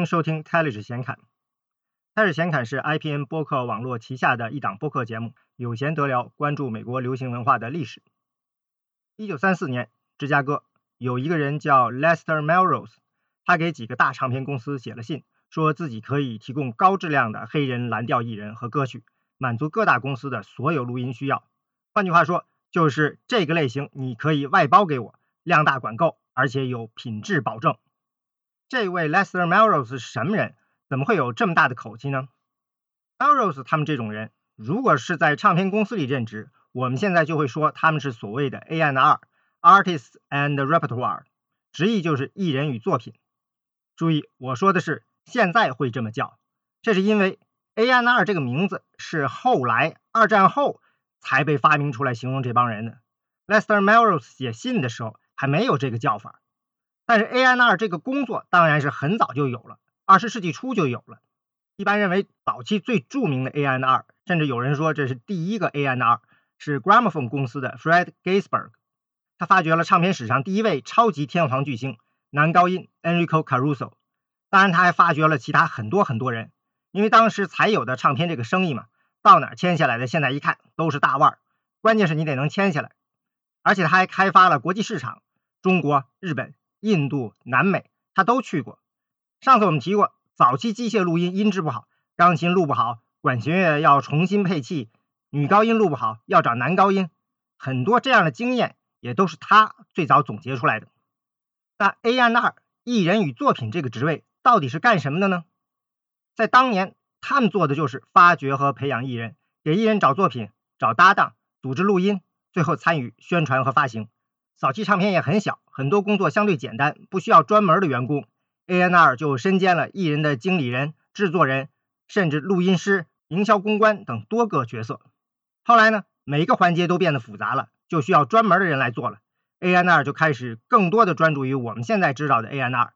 欢迎收听《泰 h 显侃》。泰 h 显侃是 IPN 播客网络旗下的一档播客节目，有闲得聊，关注美国流行文化的历史。一九三四年，芝加哥有一个人叫 Lester Melrose，他给几个大唱片公司写了信，说自己可以提供高质量的黑人蓝调艺人和歌曲，满足各大公司的所有录音需要。换句话说，就是这个类型你可以外包给我，量大管够，而且有品质保证。这位 Lester Melrose 是什么人？怎么会有这么大的口气呢？Melrose 他们这种人，如果是在唱片公司里任职，我们现在就会说他们是所谓的 A&R（Artists and Repertoire），直译就是艺人与作品。注意，我说的是现在会这么叫，这是因为 A&R 这个名字是后来二战后才被发明出来形容这帮人的。Lester Melrose 写信的时候还没有这个叫法。但是 A N R 这个工作当然是很早就有了，二十世纪初就有了。一般认为早期最著名的 A N R，甚至有人说这是第一个 A N R 是 Gramophone 公司的 Fred Gaisberg。他发掘了唱片史上第一位超级天皇巨星男高音 Enrico Caruso。当然他还发掘了其他很多很多人，因为当时才有的唱片这个生意嘛，到哪签下来的，现在一看都是大腕儿。关键是你得能签下来，而且他还开发了国际市场，中国、日本。印度、南美，他都去过。上次我们提过，早期机械录音音质不好，钢琴录不好，管弦乐要重新配器，女高音录不好要找男高音，很多这样的经验也都是他最早总结出来的。那 A&R 艺人与作品这个职位到底是干什么的呢？在当年，他们做的就是发掘和培养艺人，给艺人找作品、找搭档、组织录音，最后参与宣传和发行。早期唱片也很小，很多工作相对简单，不需要专门的员工。A N R 就身兼了艺人的经理人、制作人，甚至录音师、营销公关等多个角色。后来呢，每个环节都变得复杂了，就需要专门的人来做了。A N R 就开始更多的专注于我们现在知道的 A N R，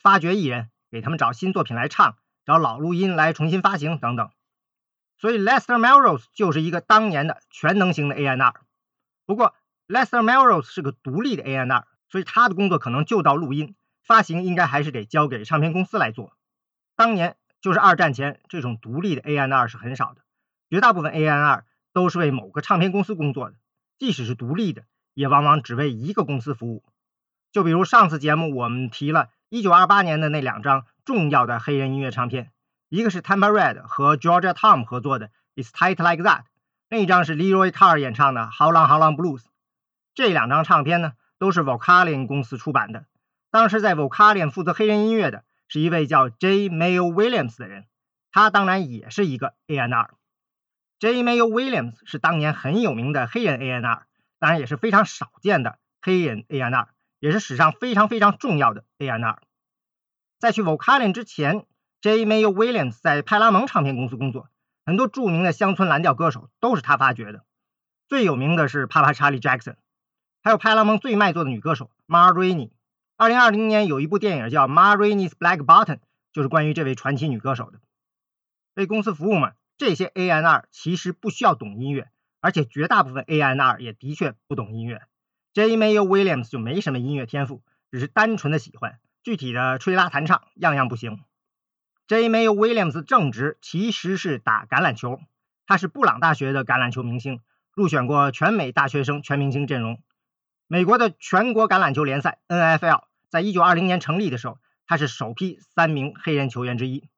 发掘艺人，给他们找新作品来唱，找老录音来重新发行等等。所以 Lester Melrose 就是一个当年的全能型的 A N R。不过，Lester Melrose 是个独立的 A&R，所以他的工作可能就到录音发行，应该还是得交给唱片公司来做。当年就是二战前，这种独立的 A&R 是很少的，绝大部分 A&R 都是为某个唱片公司工作的，即使是独立的，也往往只为一个公司服务。就比如上次节目我们提了1928年的那两张重要的黑人音乐唱片，一个是 Tampa Red 和 Georgia Tom 合作的 It's Tight Like That，另一张是 Leroy Carr 演唱的 How Long How Long Blues。这两张唱片呢，都是 Vocalion 公司出版的。当时在 Vocalion 负责黑人音乐的是一位叫 J. Mayo Williams 的人，他当然也是一个 A&R。J. Mayo Williams 是当年很有名的黑人 A&R，当然也是非常少见的黑人 A&R，也是史上非常非常重要的 A&R。在去 Vocalion 之前，J. Mayo Williams 在派拉蒙唱片公司工作，很多著名的乡村蓝调歌手都是他发掘的。最有名的是 paparchali Jackson。还有派拉蒙最卖座的女歌手 Marini。二零二零年有一部电影叫《Marini's Black Button》，就是关于这位传奇女歌手的。为公司服务嘛，这些 A&R 其实不需要懂音乐，而且绝大部分 A&R 也的确不懂音乐。J. Mayo Williams 就没什么音乐天赋，只是单纯的喜欢，具体的吹拉弹唱样样不行。J. Mayo Williams 正职其实是打橄榄球，他是布朗大学的橄榄球明星，入选过全美大学生全明星阵容。美国的全国橄榄球联赛 NFL 在一九二零年成立的时候，他是首批三名黑人球员之一。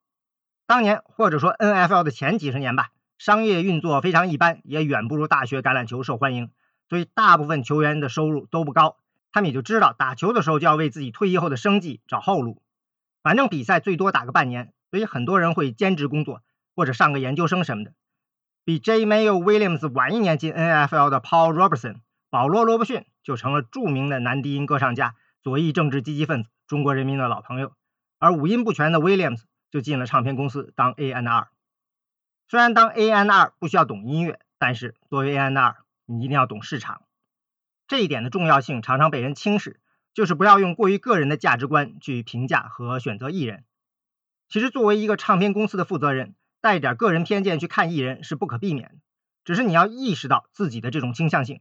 当年或者说 NFL 的前几十年吧，商业运作非常一般，也远不如大学橄榄球受欢迎，所以大部分球员的收入都不高。他们也就知道打球的时候就要为自己退役后的生计找后路，反正比赛最多打个半年，所以很多人会兼职工作或者上个研究生什么的。比 J. Mayo Williams 晚一年进 NFL 的 Paul Robertson。保罗·罗伯逊就成了著名的男低音歌唱家、左翼政治积极分子、中国人民的老朋友，而五音不全的 Williams 就进了唱片公司当 A&R。虽然当 A&R 不需要懂音乐，但是作为 A&R，你一定要懂市场。这一点的重要性常常被人轻视，就是不要用过于个人的价值观去评价和选择艺人。其实，作为一个唱片公司的负责人，带点个人偏见去看艺人是不可避免的，只是你要意识到自己的这种倾向性。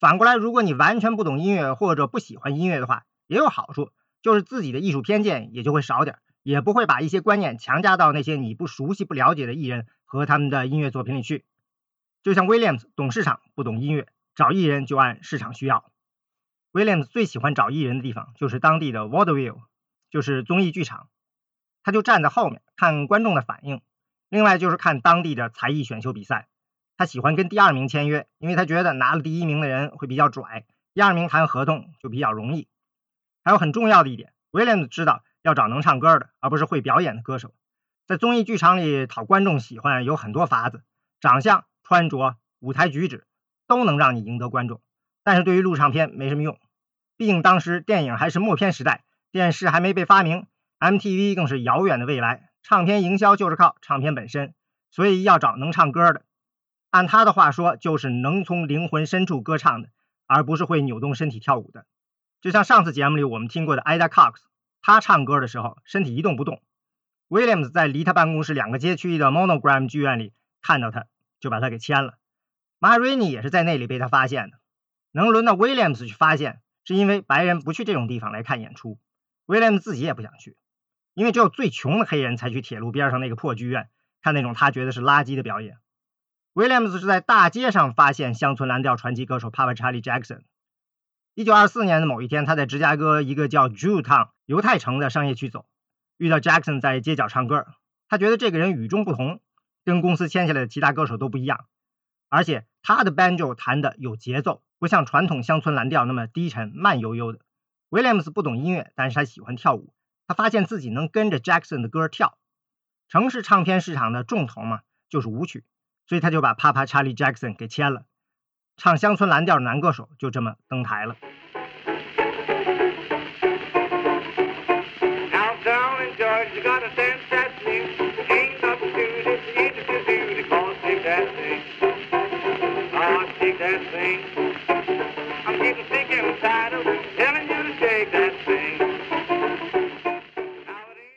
反过来，如果你完全不懂音乐或者不喜欢音乐的话，也有好处，就是自己的艺术偏见也就会少点，也不会把一些观念强加到那些你不熟悉、不了解的艺人和他们的音乐作品里去。就像 Williams 懂市场，不懂音乐，找艺人就按市场需要。Williams 最喜欢找艺人的地方就是当地的 Vaudeville，就是综艺剧场，他就站在后面看观众的反应。另外就是看当地的才艺选秀比赛，他喜欢跟第二名签约，因为他觉得拿了第一名的人会比较拽，第二名谈合同就比较容易。还有很重要的一点，Williams 知道要找能唱歌的，而不是会表演的歌手。在综艺剧场里讨观众喜欢有很多法子，长相、穿着、舞台举止都能让你赢得观众。但是对于录唱片没什么用，毕竟当时电影还是默片时代，电视还没被发明，MTV 更是遥远的未来。唱片营销就是靠唱片本身，所以要找能唱歌的。按他的话说，就是能从灵魂深处歌唱的，而不是会扭动身体跳舞的。就像上次节目里我们听过的 Ida Cox，他唱歌的时候身体一动不动。Williams 在离他办公室两个街区的 Monogram 剧院里看到他，就把他给签了。Marini 也是在那里被他发现的。能轮到 Williams 去发现，是因为白人不去这种地方来看演出，Williams 自己也不想去。因为只有最穷的黑人才去铁路边上那个破剧院看那种他觉得是垃圾的表演。Williams 是在大街上发现乡村蓝调传奇歌手 Papa Charlie Jackson。一九二四年的某一天，他在芝加哥一个叫 Jewtown 犹太城的商业区走，遇到 Jackson 在街角唱歌。他觉得这个人与众不同，跟公司签下来的其他歌手都不一样，而且他的 banjo 弹的有节奏，不像传统乡村蓝调那么低沉慢悠悠的。Williams 不懂音乐，但是他喜欢跳舞。他发现自己能跟着 Jackson 的歌跳，城市唱片市场的重头嘛，就是舞曲，所以他就把 Papa Charlie Jackson 给签了，唱乡村蓝调的男歌手就这么登台了。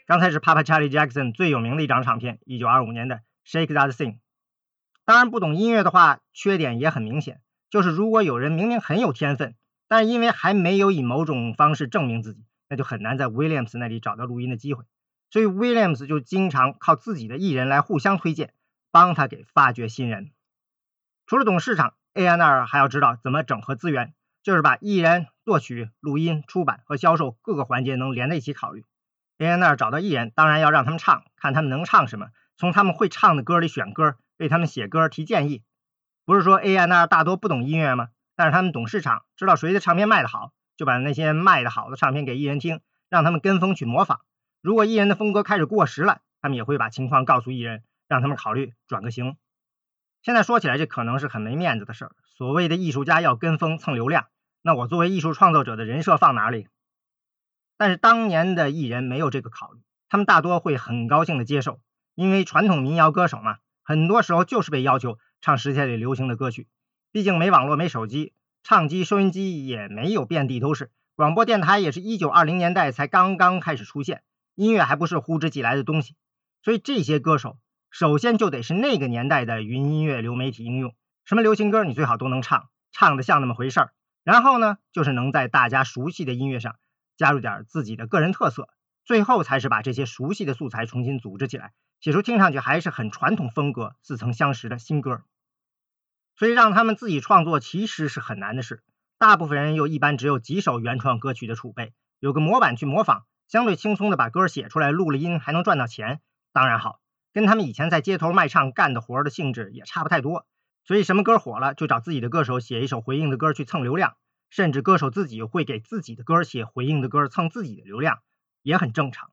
刚才是 Papa Charlie Jackson 最有名的一张唱片，一九二五年的《Shake That Thing》。当然，不懂音乐的话，缺点也很明显，就是如果有人明明很有天分，但因为还没有以某种方式证明自己，那就很难在 Williams 那里找到录音的机会。所以 Williams 就经常靠自己的艺人来互相推荐，帮他给发掘新人。除了懂市场，A&R 还要知道怎么整合资源，就是把艺人、作曲、录音、出版和销售各个环节能连在一起考虑。A&R 找到艺人，当然要让他们唱，看他们能唱什么，从他们会唱的歌里选歌，为他们写歌提建议。不是说 A&R 大多不懂音乐吗？但是他们懂市场，知道谁的唱片卖得好，就把那些卖得好的唱片给艺人听，让他们跟风去模仿。如果艺人的风格开始过时了，他们也会把情况告诉艺人，让他们考虑转个型。现在说起来，这可能是很没面子的事儿。所谓的艺术家要跟风蹭流量，那我作为艺术创作者的人设放哪里？但是当年的艺人没有这个考虑，他们大多会很高兴的接受，因为传统民谣歌手嘛，很多时候就是被要求唱时下里流行的歌曲。毕竟没网络、没手机，唱机、收音机也没有遍地都是，广播电台也是一九二零年代才刚刚开始出现，音乐还不是呼之即来的东西，所以这些歌手首先就得是那个年代的云音乐流媒体应用，什么流行歌你最好都能唱，唱的像那么回事儿。然后呢，就是能在大家熟悉的音乐上。加入点自己的个人特色，最后才是把这些熟悉的素材重新组织起来，写出听上去还是很传统风格、似曾相识的新歌。所以让他们自己创作其实是很难的事。大部分人又一般只有几首原创歌曲的储备，有个模板去模仿，相对轻松的把歌写出来，录了音还能赚到钱，当然好，跟他们以前在街头卖唱干的活的性质也差不太多。所以什么歌火了，就找自己的歌手写一首回应的歌去蹭流量。甚至歌手自己会给自己的歌写回应的歌蹭自己的流量，也很正常。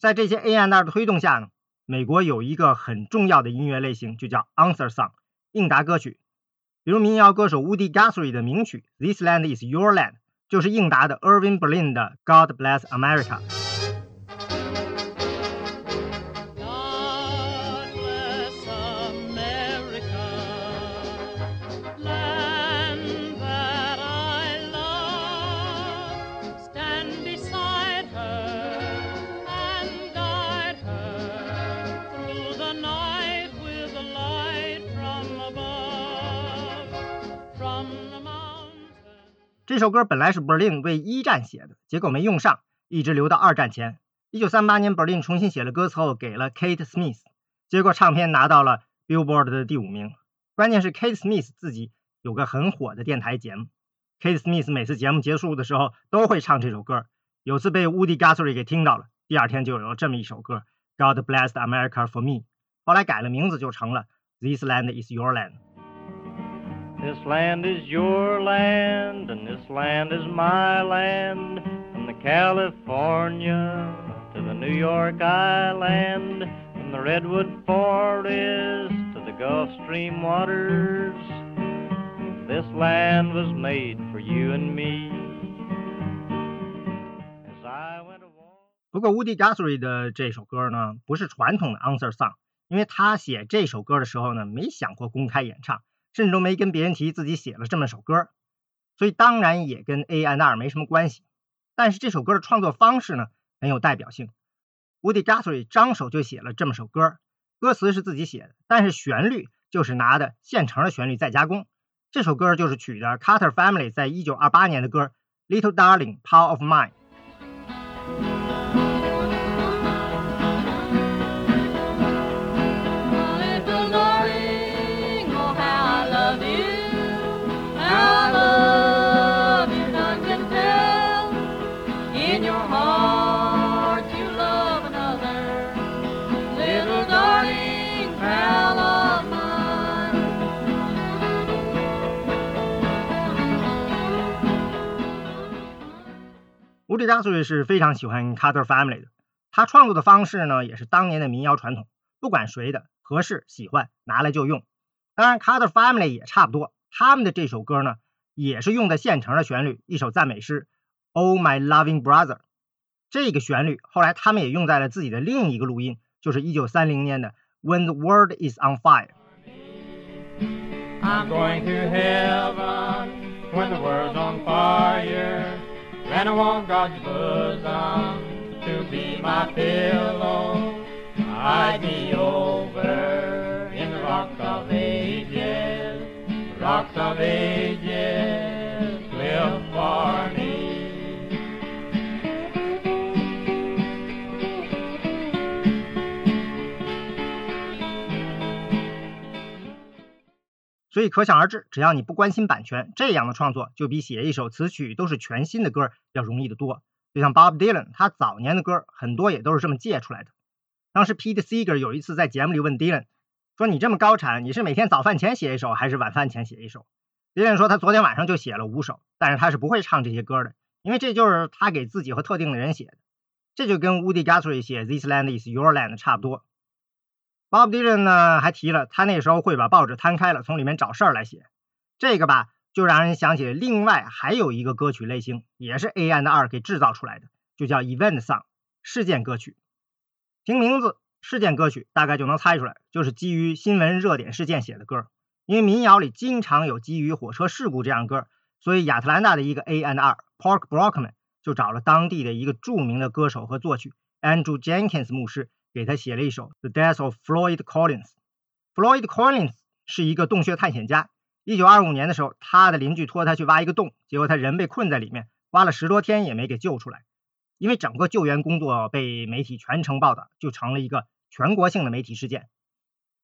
在这些 A&R 的推动下呢，美国有一个很重要的音乐类型，就叫 Answer Song 应答歌曲。比如民谣歌手 Woody Guthrie 的名曲《This Land Is Your Land》就是应答的 Irving Berlin 的 God Bless America。这首歌本来是 Berlin 为一战写的，结果没用上，一直留到二战前。一九三八年，Berlin 重新写了歌词后，给了 Kate Smith，结果唱片拿到了 Billboard 的第五名。关键是 Kate Smith 自己有个很火的电台节目，Kate Smith 每次节目结束的时候都会唱这首歌。有次被 Woody Guthrie 给听到了，第二天就有了这么一首歌，God Bless America for Me。后来改了名字，就成了 This Land Is Your Land。This land is your land, and this land is my land, from the California to the New York Island, from the Redwood Forest to the Gulf Stream waters. This land was made for you and me. As I went a walk. 不过 Woody Guthrie 的这首歌呢，不是传统的 answer song，因为他写这首歌的时候呢，没想过公开演唱， 甚至都没跟别人提自己写了这么首歌，所以当然也跟 A and R 没什么关系。但是这首歌的创作方式呢，很有代表性。Woody Guthrie 张手就写了这么首歌，歌词是自己写的，但是旋律就是拿的现成的旋律再加工。这首歌就是取的 Carter Family 在一九二八年的歌《Little Darling Power of Mine》。Woody Guthrie 是非常喜欢 Carter Family 的，他创作的方式呢，也是当年的民谣传统，不管谁的合适喜欢，拿来就用。当然，Carter Family 也差不多，他们的这首歌呢，也是用的现成的旋律，一首赞美诗，Oh My Loving Brother。这个旋律后来他们也用在了自己的另一个录音，就是1930年的 When the World Is on Fire。I'm going to heaven when the world's on fire. And I want God's bosom to be my pillow. I'd be over in the rocks of ages, rocks of ages, live for me. 所以可想而知，只要你不关心版权，这样的创作就比写一首词曲都是全新的歌要容易得多。就像 Bob Dylan，他早年的歌很多也都是这么借出来的。当时 Pete Seeger 有一次在节目里问 Dylan 说：“你这么高产，你是每天早饭前写一首，还是晚饭前写一首？”Dylan 说他昨天晚上就写了五首，但是他是不会唱这些歌的，因为这就是他给自己和特定的人写的。这就跟 Woody Guthrie 写 This Land Is Your Land 差不多。Bob Dylan 呢还提了，他那时候会把报纸摊开了，从里面找事儿来写。这个吧，就让人想起另外还有一个歌曲类型，也是 A and R 给制造出来的，就叫 Event Song 事件歌曲。听名字，事件歌曲大概就能猜出来，就是基于新闻热点事件写的歌。因为民谣里经常有基于火车事故这样歌，所以亚特兰大的一个 A and R Park Brockman 就找了当地的一个著名的歌手和作曲 Andrew Jenkins 牧师。给他写了一首《The Death of Floyd Collins》。Floyd Collins 是一个洞穴探险家。一九二五年的时候，他的邻居托他去挖一个洞，结果他人被困在里面，挖了十多天也没给救出来。因为整个救援工作被媒体全程报道，就成了一个全国性的媒体事件。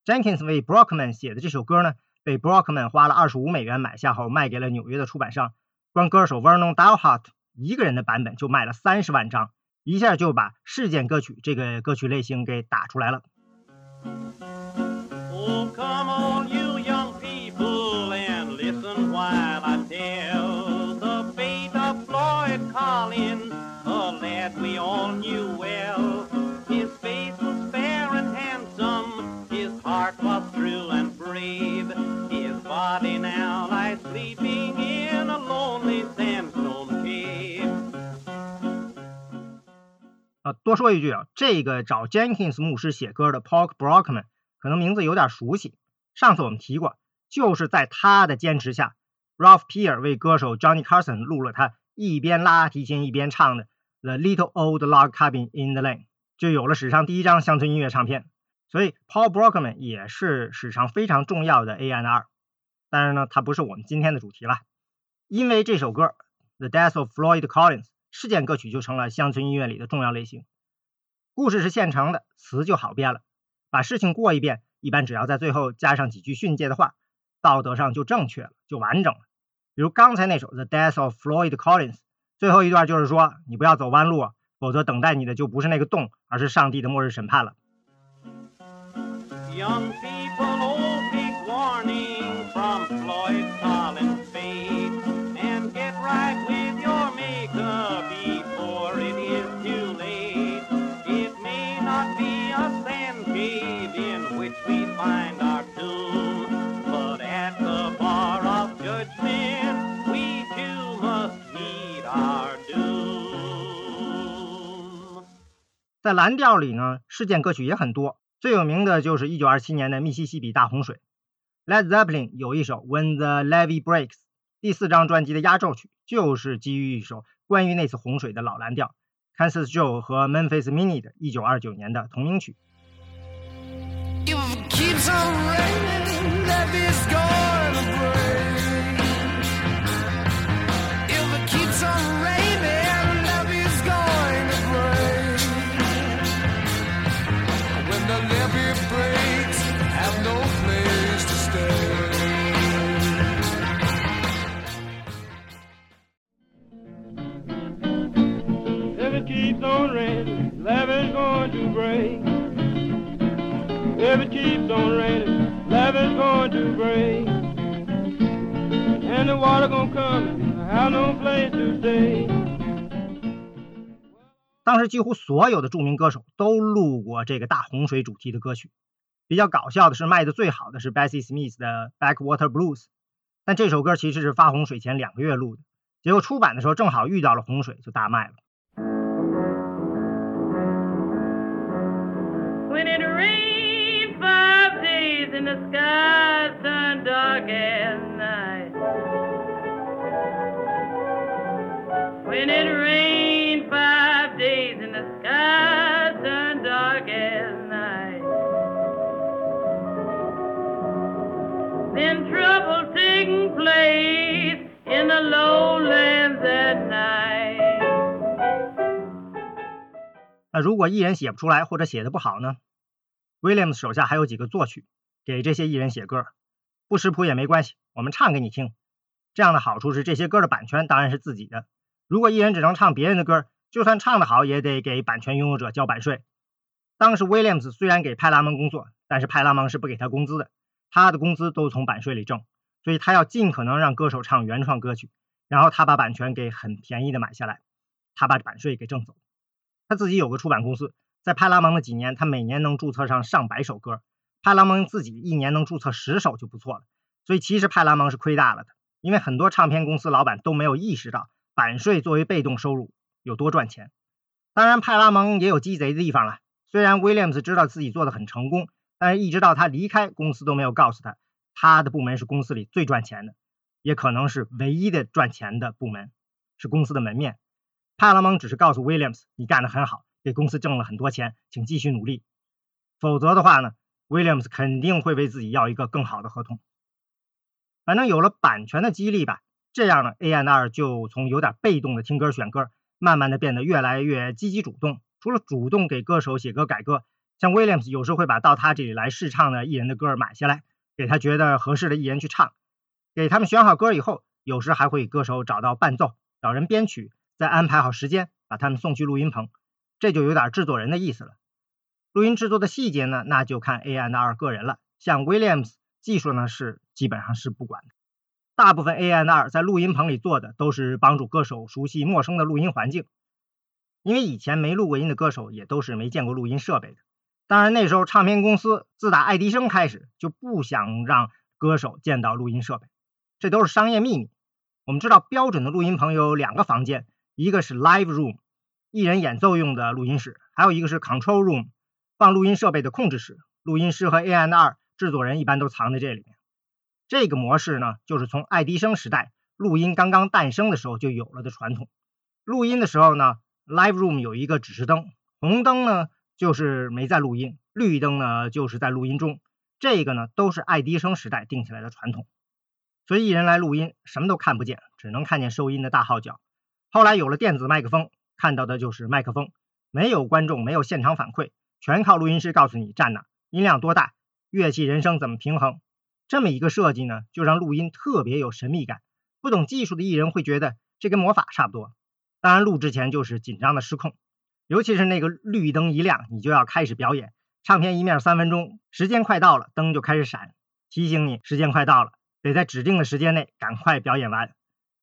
Jenkins 为 Brockman 写的这首歌呢，被 Brockman 花了二十五美元买下后，卖给了纽约的出版商。光歌手 Vernon Dalhart 一个人的版本就卖了三十万张。一下就把事件歌曲这个歌曲类型给打出来了。 Oh, come on, you young people, and listen while I tell the fate of Floyd Collins, a lad we all knew well. His face was fair and handsome, his heart was true and brave. His body now 啊，多说一句啊，这个找 Jenkins 牧师写歌的 Paul Brockman 可能名字有点熟悉，上次我们提过，就是在他的坚持下，Ralph Peer 为歌手 Johnny Carson 录了他一边拉提琴一边唱的《The Little Old Log Cabin in the Lane》，就有了史上第一张乡村音乐唱片。所以 Paul Brockman 也是史上非常重要的 A&R，但是呢，他不是我们今天的主题了，因为这首歌《The Death of Floyd Collins》。事件歌曲就成了乡村音乐里的重要类型。故事是现成的，词就好编了。把事情过一遍，一般只要在最后加上几句训诫的话，道德上就正确了，就完整了。比如刚才那首《The Death of Floyd Collins》，最后一段就是说，你不要走弯路，否则等待你的就不是那个洞，而是上帝的末日审判了。Young people, oh, take warning from Floyd Collins' 在蓝调里呢，事件歌曲也很多，最有名的就是1927年的密西西比大洪水。Led Zeppelin 有一首《When the Levee Breaks》，第四张专辑的压轴曲就是基于一首关于那次洪水的老蓝调，Kansas Joe 和 Memphis Minnie 的1929年的同名曲。If it keeps on raining, If it keeps on raining, levee's going to break. And the water gonna come, I have no place to stay. 当时几乎所有的著名歌手都录过这个大洪水主题的歌曲。比较搞笑的是，卖的最好的是 Bessie Smith 的《Backwater Blues》，但这首歌其实是发洪水前两个月录的，结果出版的时候正好遇到了洪水，就大卖了。Sky turned dark as night. When it rained five days and the skies turned dark as night. Then trouble taking place in the lowlands at night. 那如果艺人写不出来或者写的不好呢？Williams 手下还有几个作曲，给这些艺人写歌，不识谱也没关系，我们唱给你听。这样的好处是这些歌的版权当然是自己的。如果艺人只能唱别人的歌，就算唱得好，也得给版权拥有者交版税。当时 Williams 虽然给派拉蒙工作，但是派拉蒙是不给他工资的，他的工资都从版税里挣，所以他要尽可能让歌手唱原创歌曲，然后他把版权给很便宜的买下来，他把版税给挣走。他自己有个出版公司，在派拉蒙的几年，他每年能注册上上百首歌，派拉蒙自己一年能注册十首就不错了。所以其实派拉蒙是亏大了的，因为很多唱片公司老板都没有意识到版税作为被动收入有多赚钱。当然，派拉蒙也有鸡贼的地方了。虽然 Williams 知道自己做的很成功，但是一直到他离开公司都没有告诉他，他的部门是公司里最赚钱的，也可能是唯一的赚钱的部门，是公司的门面。派拉蒙只是告诉 Williams：“ 你干得很好，给公司挣了很多钱，请继续努力。”否则的话呢，Williams 肯定会为自己要一个更好的合同。反正有了版权的激励吧，这样呢，A&R 就从有点被动的听歌选歌，慢慢的变得越来越积极主动。除了主动给歌手写歌改歌，像 Williams 有时候会把到他这里来试唱的艺人的歌买下来，给他觉得合适的艺人去唱。给他们选好歌以后，有时还会歌手找到伴奏，找人编曲，再安排好时间，把他们送去录音棚。这就有点制作人的意思了。录音制作的细节呢，那就看 A and R 个人了。像 Williams 技术呢是基本上是不管的，大部分 A and R 在录音棚里做的都是帮助歌手熟悉陌生的录音环境，因为以前没录过音的歌手也都是没见过录音设备的。当然那时候唱片公司自打爱迪生开始就不想让歌手见到录音设备，这都是商业秘密。我们知道标准的录音棚有两个房间，一个是 Live Room，艺人演奏用的录音室，还有一个是 Control Room，放录音设备的控制室。录音师和 A&R 制作人一般都藏在这里面。这个模式呢，就是从爱迪生时代录音刚刚诞生的时候就有了的传统。录音的时候呢，Live Room 有一个指示灯，红灯呢就是没在录音，绿灯呢就是在录音中。这个呢都是爱迪生时代定下来的传统。所以艺人来录音什么都看不见，只能看见收音的大号角。后来有了电子麦克风，看到的就是麦克风。没有观众，没有现场反馈，全靠录音师告诉你站哪，音量多大，乐器人声怎么平衡。这么一个设计呢，就让录音特别有神秘感。不懂技术的艺人会觉得这跟魔法差不多。当然，录之前就是紧张的失控，尤其是那个绿灯一亮，你就要开始表演。唱片一面三分钟，时间快到了，灯就开始闪，提醒你时间快到了，得在指定的时间内赶快表演完。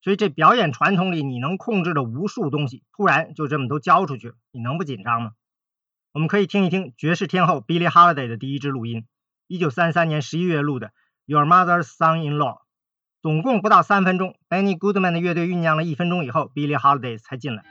所以这表演传统里你能控制的无数东西，突然就这么都交出去，你能不紧张吗？我们可以听一听爵士天后 Billie Holiday 的第一支录音，一九三三年十一月录的。Your Mother's Son-in-Law，总共不到三分钟。Benny Goodman 的乐队酝酿了一分钟以后，Billie Holiday 才进来。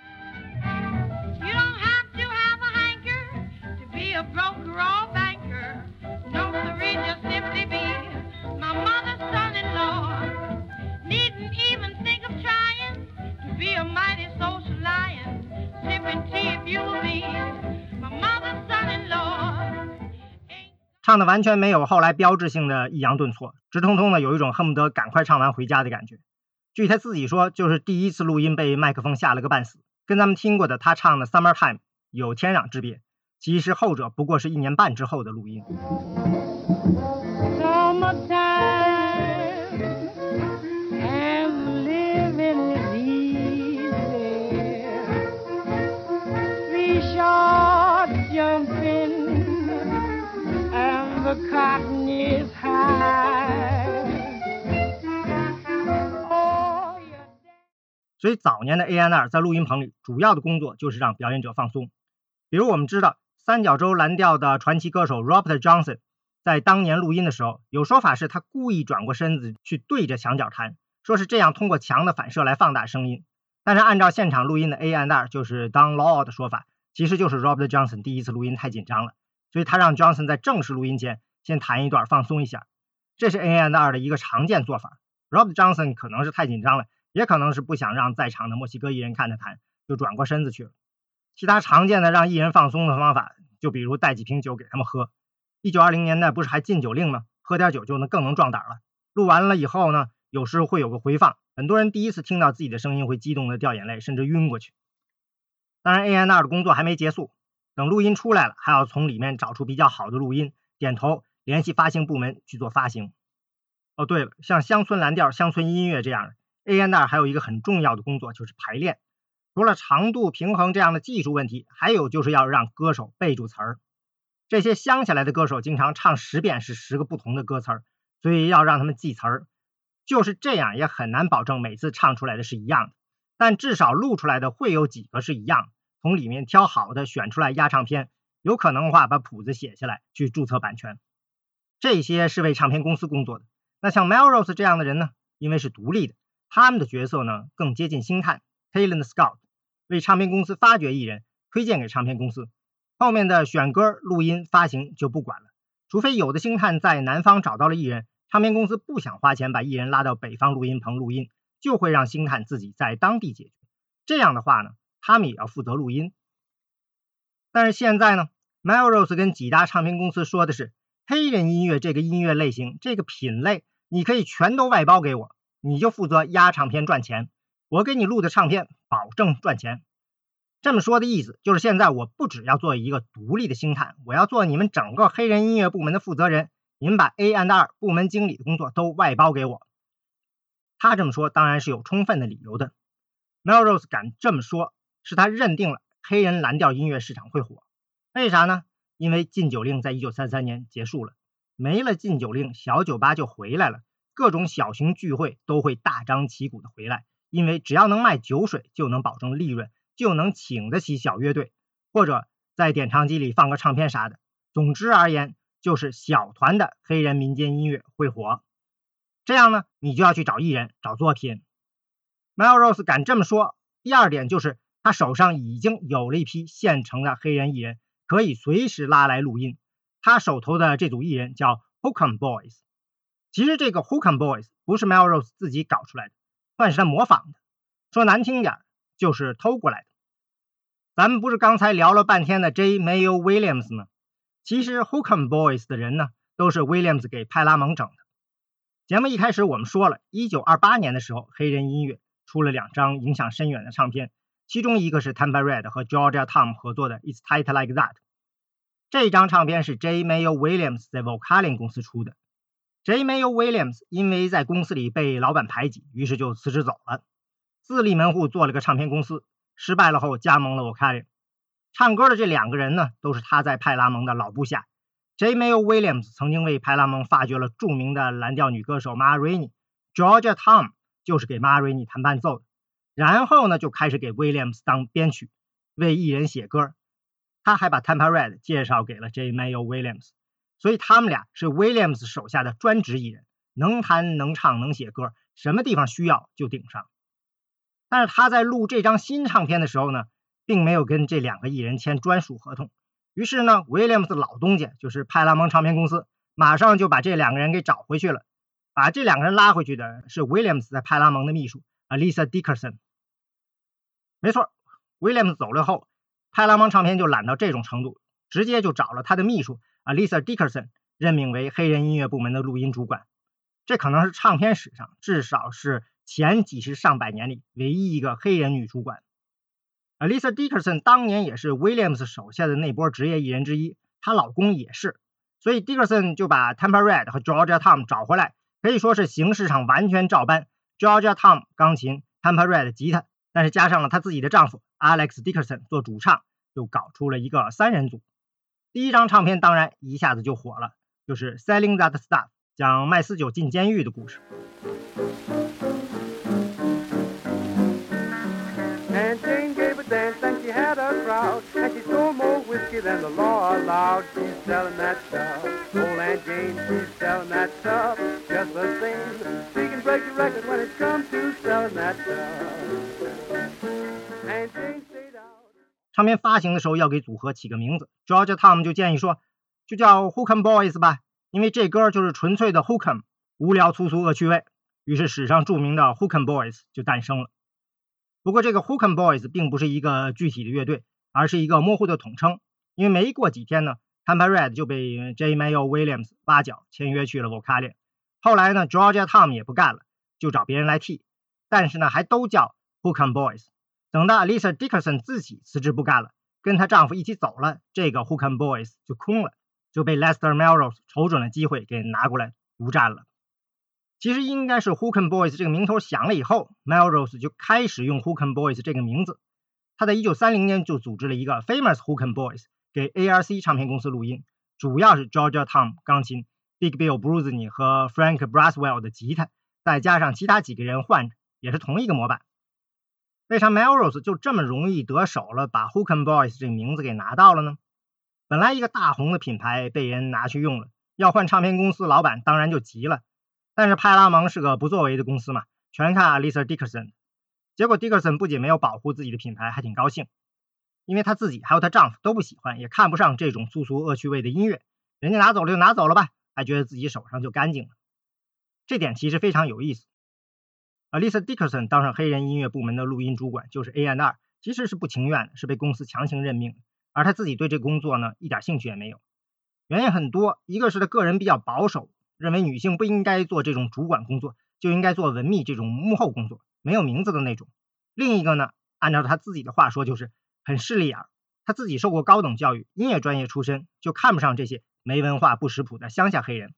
Be a mighty social lion. Sipping tea if you'll be 唱的完全没有后来标志性的抑扬顿挫，直通通的，有一种恨不得赶快唱完回家的感觉。据他自己说，就是第一次录音被麦克风吓了个半死，跟咱们听过的他唱的《Summertime》有天壤之别。其实后者不过是一年半之后的录音。所以早年的 A N R 在录音棚里主要的工作就是让表演者放松。比如我们知道三角洲蓝调的传奇歌手 Robert Johnson，在当年录音的时候，有说法是他故意转过身子去对着墙角弹，说是这样通过墙的反射来放大声音。但是按照现场录音的 A N R 就是 Don Law 的说法，其实就是 Robert Johnson 第一次录音太紧张了，所以他让 Johnson 在正式录音前先弹一段放松一下。这是 A N R 的一个常见做法。Robert Johnson 可能是太紧张了。也可能是不想让在场的墨西哥艺人看他弹，就转过身子去了。其他常见的让艺人放松的方法，就比如带几瓶酒给他们喝。一九二零年代不是还禁酒令吗？喝点酒就能更能壮胆了。录完了以后呢，有时会有个回放，很多人第一次听到自己的声音会激动的掉眼泪，甚至晕过去。当然，A&R 的工作还没结束，等录音出来了，还要从里面找出比较好的录音，点头联系发行部门去做发行。哦，对了，像乡村蓝调、乡村音乐这样的的。A&R 还有一个很重要的工作就是排练，除了长度、平衡这样的技术问题，还有就是要让歌手背住词儿。这些乡下来的歌手经常唱十遍是十个不同的歌词儿，所以要让他们记词儿。就是这样也很难保证每次唱出来的是一样的，但至少录出来的会有几个是一样。从里面挑好的选出来压唱片，有可能的话把谱子写下来去注册版权。这些是为唱片公司工作的。那像 Melrose 这样的人呢，因为是独立的。他们的角色呢更接近星探 （talent scout），为唱片公司发掘艺人，推荐给唱片公司。后面的选歌、录音、发行就不管了，除非有的星探在南方找到了艺人，唱片公司不想花钱把艺人拉到北方录音棚录音，就会让星探自己在当地解决。这样的话呢，他们也要负责录音。但是现在呢，Melrose 跟几大唱片公司说的是，黑人音乐这个音乐类型、这个品类，你可以全都外包给我。你就负责压唱片赚钱，我给你录的唱片保证赚钱。这么说的意思就是，现在我不只要做一个独立的星探，我要做你们整个黑人音乐部门的负责人。你们把 A and R 部门经理的工作都外包给我。他这么说当然是有充分的理由的。Melrose 敢这么说，是他认定了黑人蓝调音乐市场会火。为啥呢？因为禁酒令在一九三三年结束了，没了禁酒令，小酒吧就回来了。各种小型聚会都会大张旗鼓的回来，因为只要能卖酒水，就能保证利润，就能请得起小乐队，或者在点唱机里放个唱片啥的。总之而言，就是小团的黑人民间音乐会火。这样呢，你就要去找艺人、找作品。Melrose 敢这么说。第二点就是他手上已经有了一批现成的黑人艺人，可以随时拉来录音。他手头的这组艺人叫 Hook'em Boys。其实这个 Hook'em Boys 不是 Melrose 自己搞出来的，算是他模仿的。说难听点，就是偷过来的。咱们不是刚才聊了半天的 J. Mayo Williams 吗？其实 Hook'em Boys 的人呢，都是 Williams 给派拉蒙整的。节目一开始我们说了，一九二八年的时候，黑人音乐出了两张影响深远的唱片，其中一个是 Tampa Red 和 Georgia Tom 合作的《It's Tight Like That》。这张唱片是 J. Mayo Williams 在 Vocalion 公司出的。J. Mayo Williams 因为在公司里被老板排挤，于是就辞职走了，自立门户做了个唱片公司。失败了后加盟了 Vocalion。唱歌的这两个人呢，都是他在派拉蒙的老部下。J. Mayo Williams 曾经为派拉蒙发掘了著名的蓝调女歌手 Ma Rainey，Georgia Tom 就是给 Ma Rainey 弹伴奏的。然后呢，就开始给 Williams 当编曲，为艺人写歌。他还把 Tampa Red 介绍给了 J. Mayo Williams，所以他们俩是 Williams 手下的专职艺人，能弹能唱能写歌，什么地方需要就顶上。但是他在录这张新唱片的时候呢，并没有跟这两个艺人签专属合同。于是呢，Williams 的老东家就是派拉蒙唱片公司，马上就把这两个人给找回去了。把这两个人拉回去的是 Williams 在派拉蒙的秘书 Alisa Dickerson。没错，Williams 走了后。派拉蒙唱片就懒到这种程度，直接就找了他的秘书 Alisa Dickerson，任命为黑人音乐部门的录音主管。这可能是唱片史上，至少是前几十上百年里唯一一个黑人女主管。Alisa Dickerson 当年也是 Williams 手下的那波职业艺人之一，她老公也是，所以 Dickerson 就把 Tampa Red 和 Georgia Tom 找回来，可以说是形式上完全照搬。Georgia Tom 钢琴，Tampa Red 吉他，但是加上了她自己的丈夫。Alex Dickerson 做主唱，就搞出了一个三人组。第一张唱片当然一下子就火了，就是 selling that stuff，讲麦斯酒进监狱的故事。唱片发行的时候要给组合起个名字，Georgia Tom 就建议说，就叫 Hookem Boys 吧，因为这歌就是纯粹的 Hookem，无聊粗俗恶趣味。于是史上著名的 Hookem Boys 就诞生了。不过，这个 Hookem Boys 并不是一个具体的乐队，而是一个模糊的统称。因为没过几天呢，Tampa Red 就被 J. Mayo Williams 挖角签约去了 Vocalion。后来呢，Georgia Tom 也不干了，就找别人来替。但是呢，还都叫 Hookem Boys。等到 Lisa Dickerson 自己辞职不干了，跟她丈夫一起走了，这个 Hookem Boys 就空了，就被 Lester Melrose 瞅准了机会给拿过来独占了。其实应该是 Hookem Boys 这个名头响了以后，Melrose 就开始用 Hookem Boys 这个名字。他在一九三零年就组织了一个 Famous Hookem Boys，给 ARC 唱片公司录音，主要是 Georgia Tom 钢琴，Big Bill Bruzzini 和 Frank Braswell 的吉他，再加上其他几个人换着，也是同一个模板。为啥 Melrose 就这么容易得手了，把 Hookem Boys 这名字给拿到了呢？本来一个大红的品牌被人拿去用了，要换唱片公司老板当然就急了。但是派拉蒙是个不作为的公司嘛，全看 Lisa Dickerson。结果 Dickerson 不仅没有保护自己的品牌，还挺高兴，因为她自己还有她丈夫都不喜欢，也看不上这种粗俗恶趣味的音乐。人家拿走了就拿走了吧，还觉得自己手上就干净了。这点其实非常有意思。Lisa Dickerson 当上黑人音乐部门的录音主管，就是 A&R，其实是不情愿的，是被公司强行任命。而她自己对这工作呢，一点兴趣也没有。原因很多，一个是她个人比较保守。认为女性不应该做这种主管工作，就应该做文秘这种幕后工作，没有名字的那种。另一个呢，按照他自己的话说，就是很势利眼。他自己受过高等教育，音乐专业出身，就看不上这些没文化、不识谱的乡下黑人。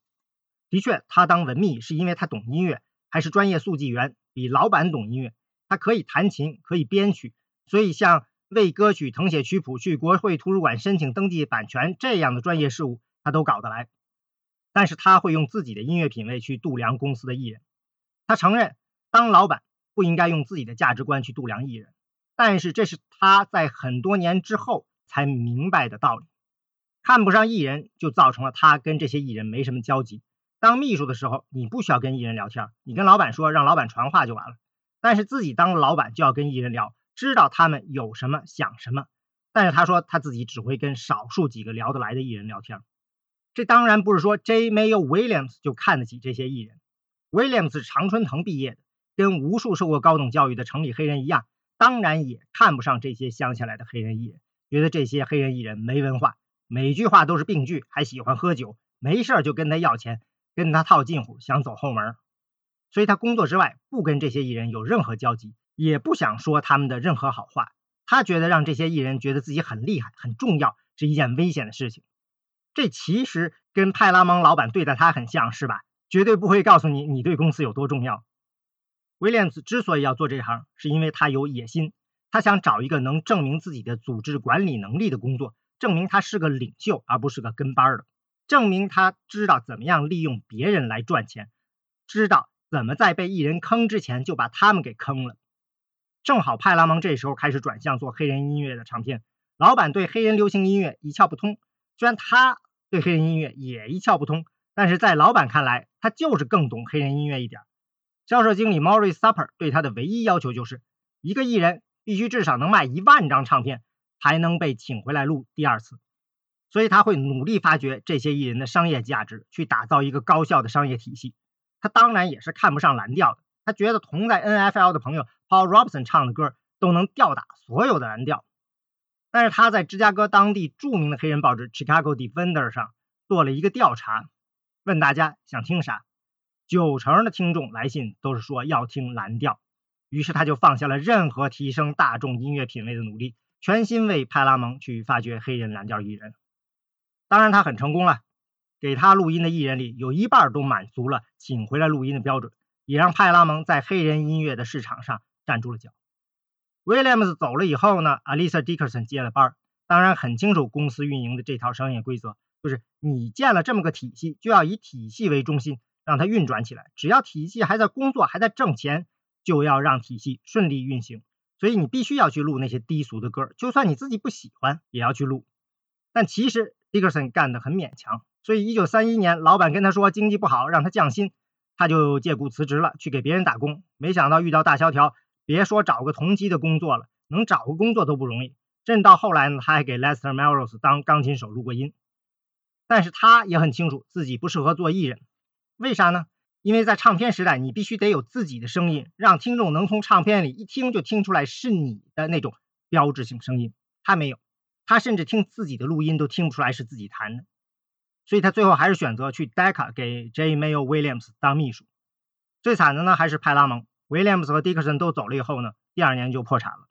的确，他当文秘是因为他懂音乐，还是专业速记员，比老板懂音乐。他可以弹琴，可以编曲，所以像为歌曲誊写曲谱、去国会图书馆申请登记版权这样的专业事务，他都搞得来。但是他会用自己的音乐品味去度量公司的艺人。他承认，当老板不应该用自己的价值观去度量艺人。但是这是他在很多年之后才明白的道理。看不上艺人，就造成了他跟这些艺人没什么交集。当秘书的时候，你不需要跟艺人聊天，你跟老板说，让老板传话就完了。但是自己当了老板，就要跟艺人聊，知道他们有什么想什么。但是他说他自己只会跟少数几个聊得来的艺人聊天。这当然不是说 J. Mayo Williams 就看得起这些艺人。Williams 是常春藤毕业的，跟无数受过高等教育的城里黑人一样，当然也看不上这些乡下来的黑人艺人，觉得这些黑人艺人没文化，每句话都是病句，还喜欢喝酒，没事就跟他要钱，跟他套近乎，想走后门。所以他工作之外不跟这些艺人有任何交集，也不想说他们的任何好话，他觉得让这些艺人觉得自己很厉害、很重要是一件危险的事情。这其实跟派拉蒙老板对待他很像，是吧？绝对不会告诉你你对公司有多重要。威廉斯之所以要做这行，是因为他有野心，他想找一个能证明自己的组织管理能力的工作，证明他是个领袖，而不是个跟班的，证明他知道怎么样利用别人来赚钱，知道怎么在被艺人坑之前就把他们给坑了。正好派拉蒙这时候开始转向做黑人音乐的唱片，老板对黑人流行音乐一窍不通，虽然他对黑人音乐也一窍不通，但是在老板看来，他就是更懂黑人音乐一点。销售经理 Maurice Supper 对他的唯一要求就是，一个艺人必须至少能卖一万张唱片，才能被请回来录第二次。所以他会努力发掘这些艺人的商业价值，去打造一个高效的商业体系。他当然也是看不上蓝调的，他觉得同在 NFL 的朋友。Paul Robson 唱的歌都能吊打所有的蓝调，但是他在芝加哥当地著名的黑人报纸《Chicago Defender》上做了一个调查，问大家想听啥，九成的听众来信都是说要听蓝调，于是他就放下了任何提升大众音乐品味的努力，全心为派拉蒙去发掘黑人蓝调艺人。当然他很成功了，给他录音的艺人里有一半都满足了请回来录音的标准，也让派拉蒙在黑人音乐的市场上。站住了脚。Williams 走了以后呢，Alisa Dickerson 接了班当然很清楚公司运营的这套商业规则，就是你建了这么个体系，就要以体系为中心，让它运转起来。只要体系还在工作，还在挣钱，就要让体系顺利运行。所以你必须要去录那些低俗的歌，就算你自己不喜欢，也要去录。但其实 Dickerson 干得很勉强，所以1931年，老板跟他说经济不好，让他降薪，他就借故辞职了，去给别人打工。没想到遇到大萧条。别说找个同期的工作了，能找个工作都不容易。甚至到后来呢，他还给 Lester Melrose 当钢琴手录过音。但是他也很清楚自己不适合做艺人，为啥呢？因为在唱片时代，你必须得有自己的声音，让听众能从唱片里一听就听出来是你的那种标志性声音。他没有，他甚至听自己的录音都听不出来是自己弹的。所以他最后还是选择去 Decca 给 J. Mayo Williams 当秘书。最惨的呢，还是派拉蒙。，Williams 和 Dickerson 都走了以后呢，第二年就破产了。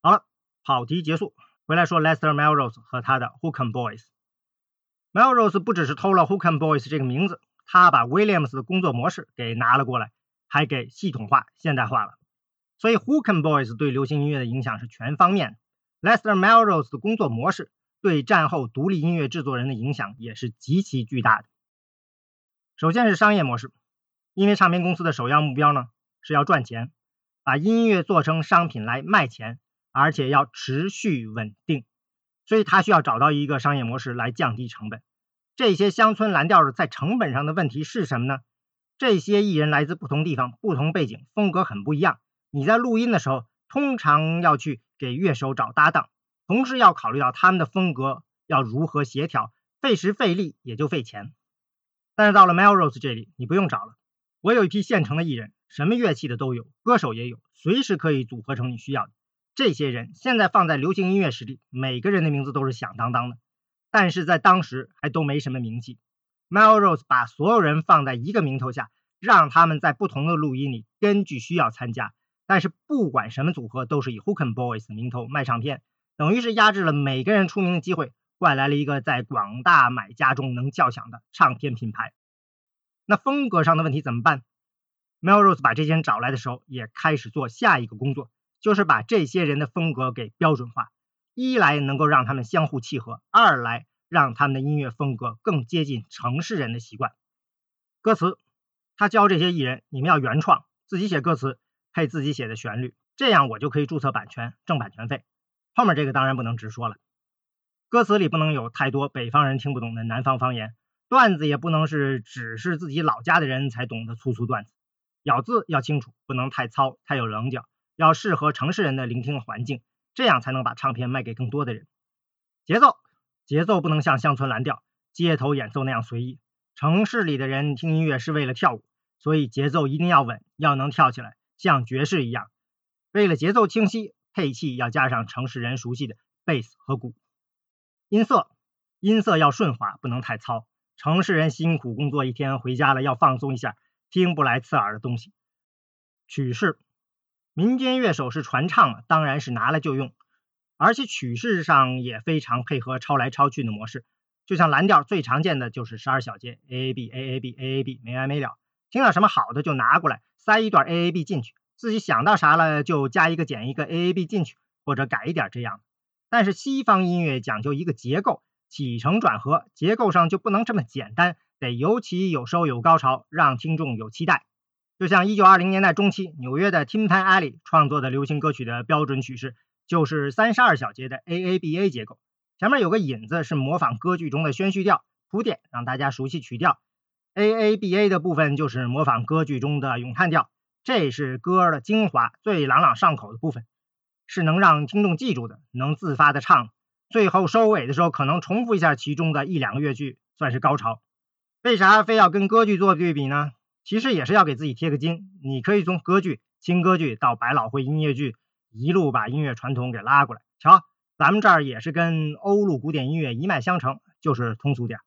好了，跑题结束，回来说 Lester Melrose 和他的 Hooken Boys。Melrose 不只是偷了 Hooken Boys 这个名字，他把 Williams 的工作模式给拿了过来，还给系统化、现代化了。所以 Hooken Boys 对流行音乐的影响是全方面的。Lester Melrose 的工作模式对战后独立音乐制作人的影响也是极其巨大的。首先是商业模式，因为唱片公司的首要目标呢。是要赚钱，把音乐做成商品来卖钱，而且要持续稳定，所以他需要找到一个商业模式来降低成本。这些乡村蓝调的在成本上的问题是什么呢？这些艺人来自不同地方、不同背景，风格很不一样。你在录音的时候，通常要去给乐手找搭档，同时要考虑到他们的风格要如何协调，费时费力也就费钱。但是到了 Melrose 这里，你不用找了，我有一批现成的艺人。什么乐器的都有，歌手也有，随时可以组合成你需要的。这些人现在放在流行音乐史里，每个人的名字都是响当当的，但是在当时还都没什么名气。Melrose 把所有人放在一个名头下，让他们在不同的录音里根据需要参加，但是不管什么组合都是以 Hooken Boys 的名头卖唱片，等于是压制了每个人出名的机会，换来了一个在广大买家中能叫响的唱片品牌。那风格上的问题怎么办？Melrose 把这些人找来的时候，也开始做下一个工作，就是把这些人的风格给标准化。一来能够让他们相互契合，二来让他们的音乐风格更接近城市人的习惯。歌词，他教这些艺人，你们要原创，自己写歌词，配自己写的旋律，这样我就可以注册版权，挣版权费。后面这个当然不能直说了，歌词里不能有太多北方人听不懂的南方方言，段子也不能是只是自己老家的人才懂的粗俗段子。咬字要清楚，不能太糙，太有棱角，要适合城市人的聆听环境，这样才能把唱片卖给更多的人。节奏，节奏不能像乡村蓝调、街头演奏那样随意。城市里的人听音乐是为了跳舞，所以节奏一定要稳，要能跳起来，像爵士一样。为了节奏清晰，配器要加上城市人熟悉的贝斯和鼓。音色，音色要顺滑，不能太糙。城市人辛苦工作一天，回家了要放松一下。听不来刺耳的东西。曲式民间乐手是传唱，当然是拿来就用，而且曲式上也非常配合抄来抄去的模式。就像蓝调最常见的就是十二小节 A A B A A B A A B 没完没了，听到什么好的就拿过来塞一段 A A B 进去，自己想到啥了就加一个减一个 A A B 进去，或者改一点这样。但是西方音乐讲究一个结构，起承转合，结构上就不能这么简单，得有起有收有高潮，让听众有期待。就像1920年代中期纽约的 Tin Pan Alley 创作的流行歌曲的标准曲式，就是三十二小节的 A A B A 结构。前面有个引子是模仿歌剧中的宣叙调铺垫，让大家熟悉曲调。A A B A 的部分就是模仿歌剧中的咏叹调，这是歌的精华，最朗朗上口的部分，是能让听众记住的，能自发的唱。最后收尾的时候，可能重复一下其中的一两个乐句，算是高潮。为啥非要跟歌剧做对比呢？其实也是要给自己贴个金。你可以从歌剧、轻歌剧到百老汇音乐剧，一路把音乐传统给拉过来。瞧。咱们这儿也是跟欧陆古典音乐一脉相承，就是通俗点。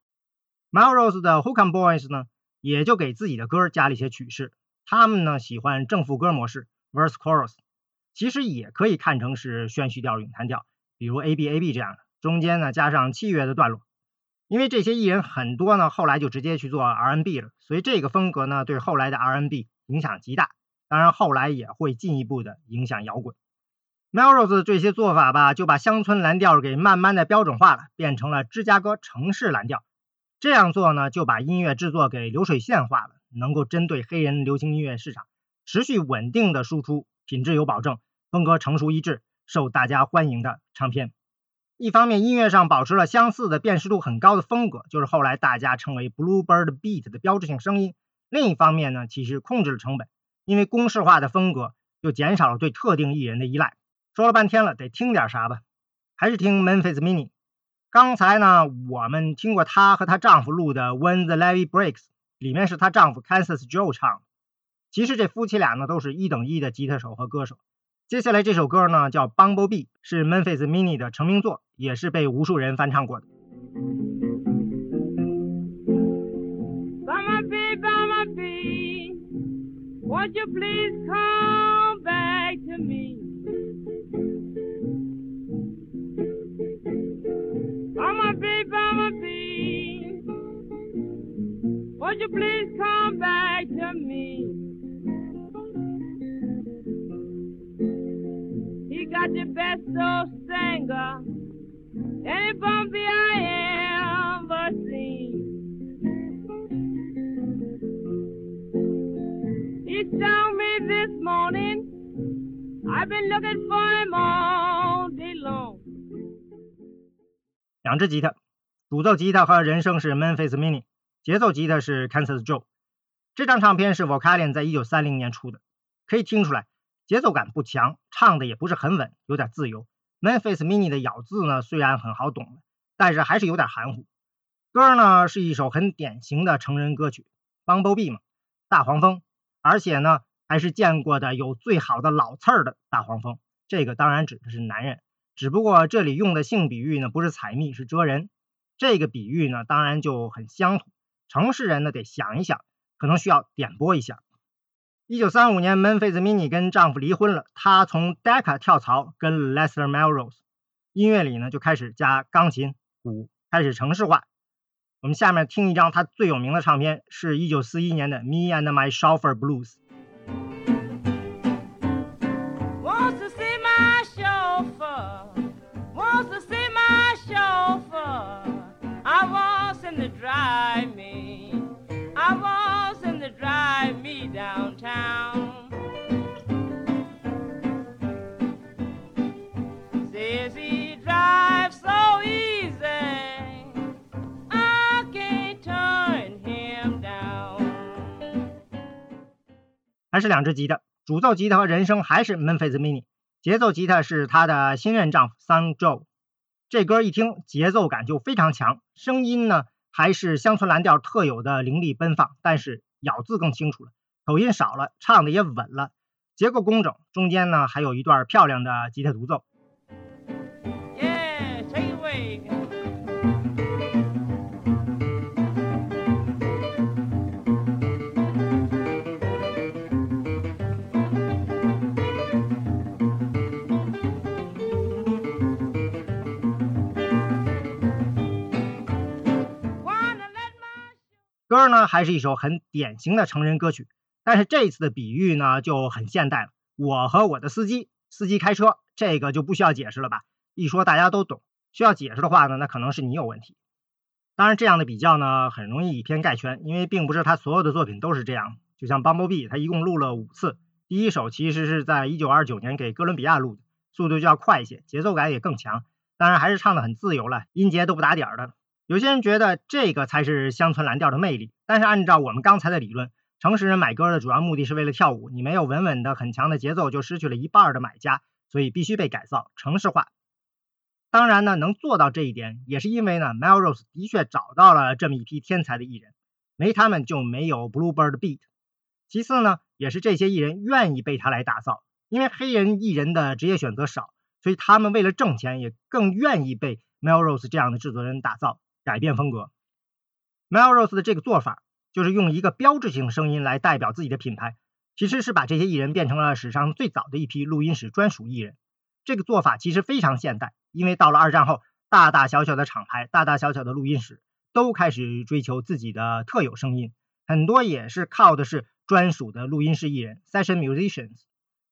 Melrose 的 Hook'em Boys 呢，也就给自己的歌加了一些曲式。他们呢喜欢正副歌模式 （Verse Chorus），其实也可以看成是宣叙调、咏叹调，比如 A B A B 这样的，中间呢加上器乐的段落。因为这些艺人很多呢，后来就直接去做 R&B 了，所以这个风格呢对后来的 R&B 影响极大。当然，后来也会进一步的影响摇滚。Melrose 这些做法吧，就把乡村蓝调给慢慢的标准化了，变成了芝加哥城市蓝调。这样做呢，就把音乐制作给流水线化了，能够针对黑人流行音乐市场持续稳定的输出，品质有保证，风格成熟一致，受大家欢迎的唱片。一方面，音乐上保持了相似的辨识度很高的风格，就是后来大家称为 Bluebird Beat 的标志性声音。另一方面呢，其实控制了成本，因为公式化的风格就减少了对特定艺人的依赖。说了半天了，得听点啥吧？还是听 Memphis Mini。刚才呢，我们听过她和她丈夫录的《When the Levee Breaks》，里面是她丈夫 Kansas Joe 唱的。其实这夫妻俩呢，都是一等一的吉他手和歌手。接下来这首歌呢，叫《Bumblebee》，是 Memphis Mini 的成名作，也是被无数人翻唱过的。Would you please come back to me? You please come back to me? He got the best old singer, any bumblebee I ever seen. He told me this morning, I've been looking for him all day long. 两只吉他，主奏吉他和人声是 Memphis Mini，节奏吉他是 Kansas Joe。这张唱片是 Vocalion 在一九三零年出的，可以听出来节奏感不强，唱的也不是很稳，有点自由。Memphis Mini 的咬字呢虽然很好懂，但是还是有点含糊。歌呢是一首很典型的成人歌曲，Bumblebee 嘛，大黄蜂，而且呢还是见过的有最好的老刺儿的大黄蜂。这个当然指的是男人。只不过这里用的性比喻呢，不是采蜜，是蜇人。这个比喻呢，当然就很乡土。城市人呢，得想一想，可能需要点拨一下。一九三五年，Memphis Mini 跟丈夫离婚了，她从 Decca 跳槽，跟 Lester Melrose。音乐里呢，就开始加钢琴、鼓，开始城市化。我们下面听一张她最有名的唱片，是一九四一年的《Me and My Chauffeur Blues》。Downtown. Says he drives so easy. I can't turn him down. 还是两只吉他，主奏吉他和人声还是 Memphis Mini，节奏吉他是她的新任丈夫 Son Joe。这歌一听节奏感就非常强，声音呢还是乡村蓝调特有的凌厉奔放，但是咬字更清楚了，口音少了，唱的也稳了，结构工整，中间呢还有一段漂亮的吉他独奏。歌呢，还是一首很典型的成人歌曲。但是这一次的比喻呢就很现代了。我和我的司机，司机开车，这个就不需要解释了吧？一说大家都懂。需要解释的话呢，那可能是你有问题。当然，这样的比较呢，很容易以偏概全，因为并不是他所有的作品都是这样。就像 Bumblebee，他一共录了五次，第一首其实是在1929年给哥伦比亚录的，速度就要快一些，节奏感也更强。当然还是唱的很自由了，音节都不打点儿的。有些人觉得这个才是乡村蓝调的魅力，但是按照我们刚才的理论，城市人买歌的主要目的是为了跳舞，你没有稳稳的很强的节奏，就失去了一半的买家，所以必须被改造，城市化。当然呢，能做到这一点，也是因为呢，Melrose 的确找到了这么一批天才的艺人，没他们就没有 Bluebird Beat。其次呢，也是这些艺人愿意被他来打造，因为黑人艺人的职业选择少，所以他们为了挣钱，也更愿意被 Melrose 这样的制作人打造，改变风格。Melrose 的这个做法，就是用一个标志性声音来代表自己的品牌，其实是把这些艺人变成了史上最早的一批录音室专属艺人。这个做法其实非常现代。因为到了二战后，大大小小的厂牌、大大小小的录音室都开始追求自己的特有声音，很多也是靠的是专属的录音室艺人 （session musicians）。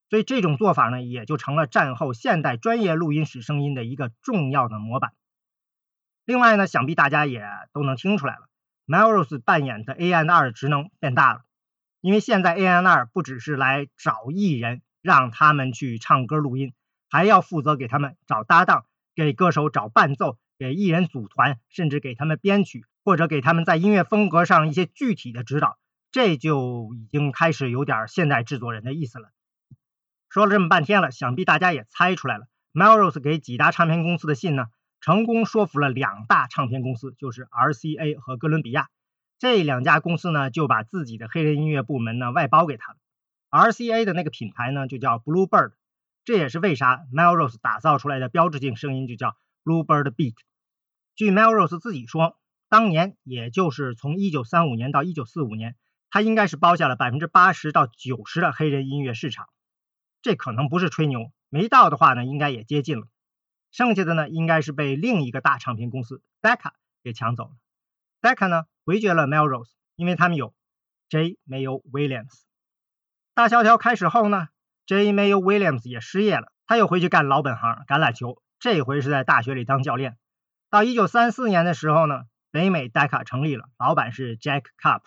所以这种做法呢，也就成了战后现代专业录音室声音的一个重要的模板。另外呢，想必大家也都能听出来了，Melrose 扮演的 ANR 职能变大了，因为现在 ANR 不只是来找艺人，让他们去唱歌录音。还要负责给他们找搭档，给歌手找伴奏，给艺人组团，甚至给他们编曲，或者给他们在音乐风格上一些具体的指导。这就已经开始有点现代制作人的意思了。说了这么半天了，想必大家也猜出来了，Melrose 给几大唱片公司的信呢，成功说服了两大唱片公司，就是 RCA 和哥伦比亚。这两家公司呢，就把自己的黑人音乐部门呢外包给他了。RCA 的那个品牌呢，就叫 Bluebird。这也是为啥 Melrose 打造出来的标志性声音就叫 Bluebird Beat。据 Melrose 自己说，当年也就是从1935年到1945年，他应该是包下了百分之八十到九十的黑人音乐市场。这可能不是吹牛，没到的话呢，应该也接近了。剩下的呢，应该是被另一个大唱片公司 Decca 给抢走了。Decca 呢回绝了 Melrose，因为他们有 J. Mayo Williams。大萧条开始后呢？J. Mayo Williams 也失业了，他又回去干老本行橄榄球，这回是在大学里当教练。到1934年的时候呢，北美 Decca 成立了，老板是 Jack Cup。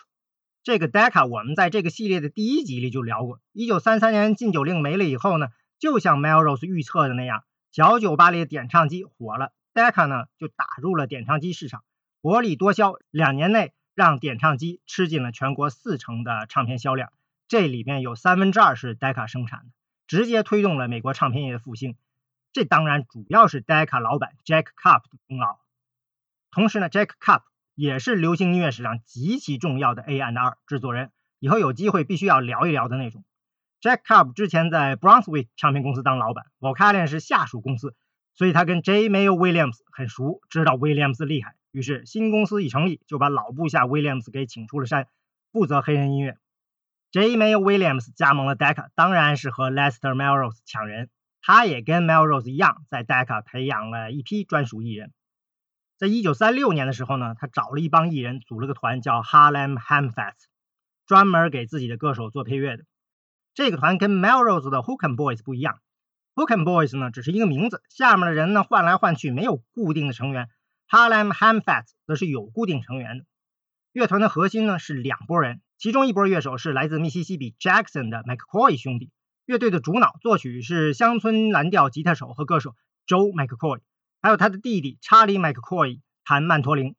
这个 Decca 我们在这个系列的第一集里就聊过。1933年禁酒令没了以后呢，就像 Melrose 预测的那样，小酒吧里的点唱机火了，Decca 呢就打入了点唱机市场，薄利多销，两年内让点唱机吃进了全国四成的唱片销量。这里面有三分之二是 Decca 生产的，直接推动了美国唱片业的复兴。这当然主要是 Decca 老板 Jack Cup 的功劳。同时呢，Jack Cup 也是流行音乐史上极其重要的 anr 制作人，以后有机会必须要聊一聊的那种。Jack Cup 之前在 Brunswick 唱片公司当老板，Vocalion 是下属公司，所以他跟 J. Mayo Williams 很熟，知道 Williams 厉害。于是新公司一成立，就把老部下 Williams 给请出了山，负责黑人音乐。J. Mayo Williams 加盟了 Decca，当然是和 Lester Melrose 抢人。他也跟 Melrose 一样，在 Decca 培养了一批专属艺人。在一九三六年的时候呢，他找了一帮艺人，组了个团叫 Harlem Hamfats，专门给自己的歌手做配乐的。这个团跟 Melrose 的 Hooken Boys 不一样，Hooken Boys 呢只是一个名字，下面的人呢换来换去，没有固定的成员。Harlem Hamfat 则是有固定成员的。乐团的核心呢是两拨人。其中一波乐手是来自密西西比 Jackson 的 McCoy 兄弟，乐队的主脑作曲是乡村蓝调吉他手和歌手 Joe McCoy，还有他的弟弟 Charlie McCoy 弹曼陀林。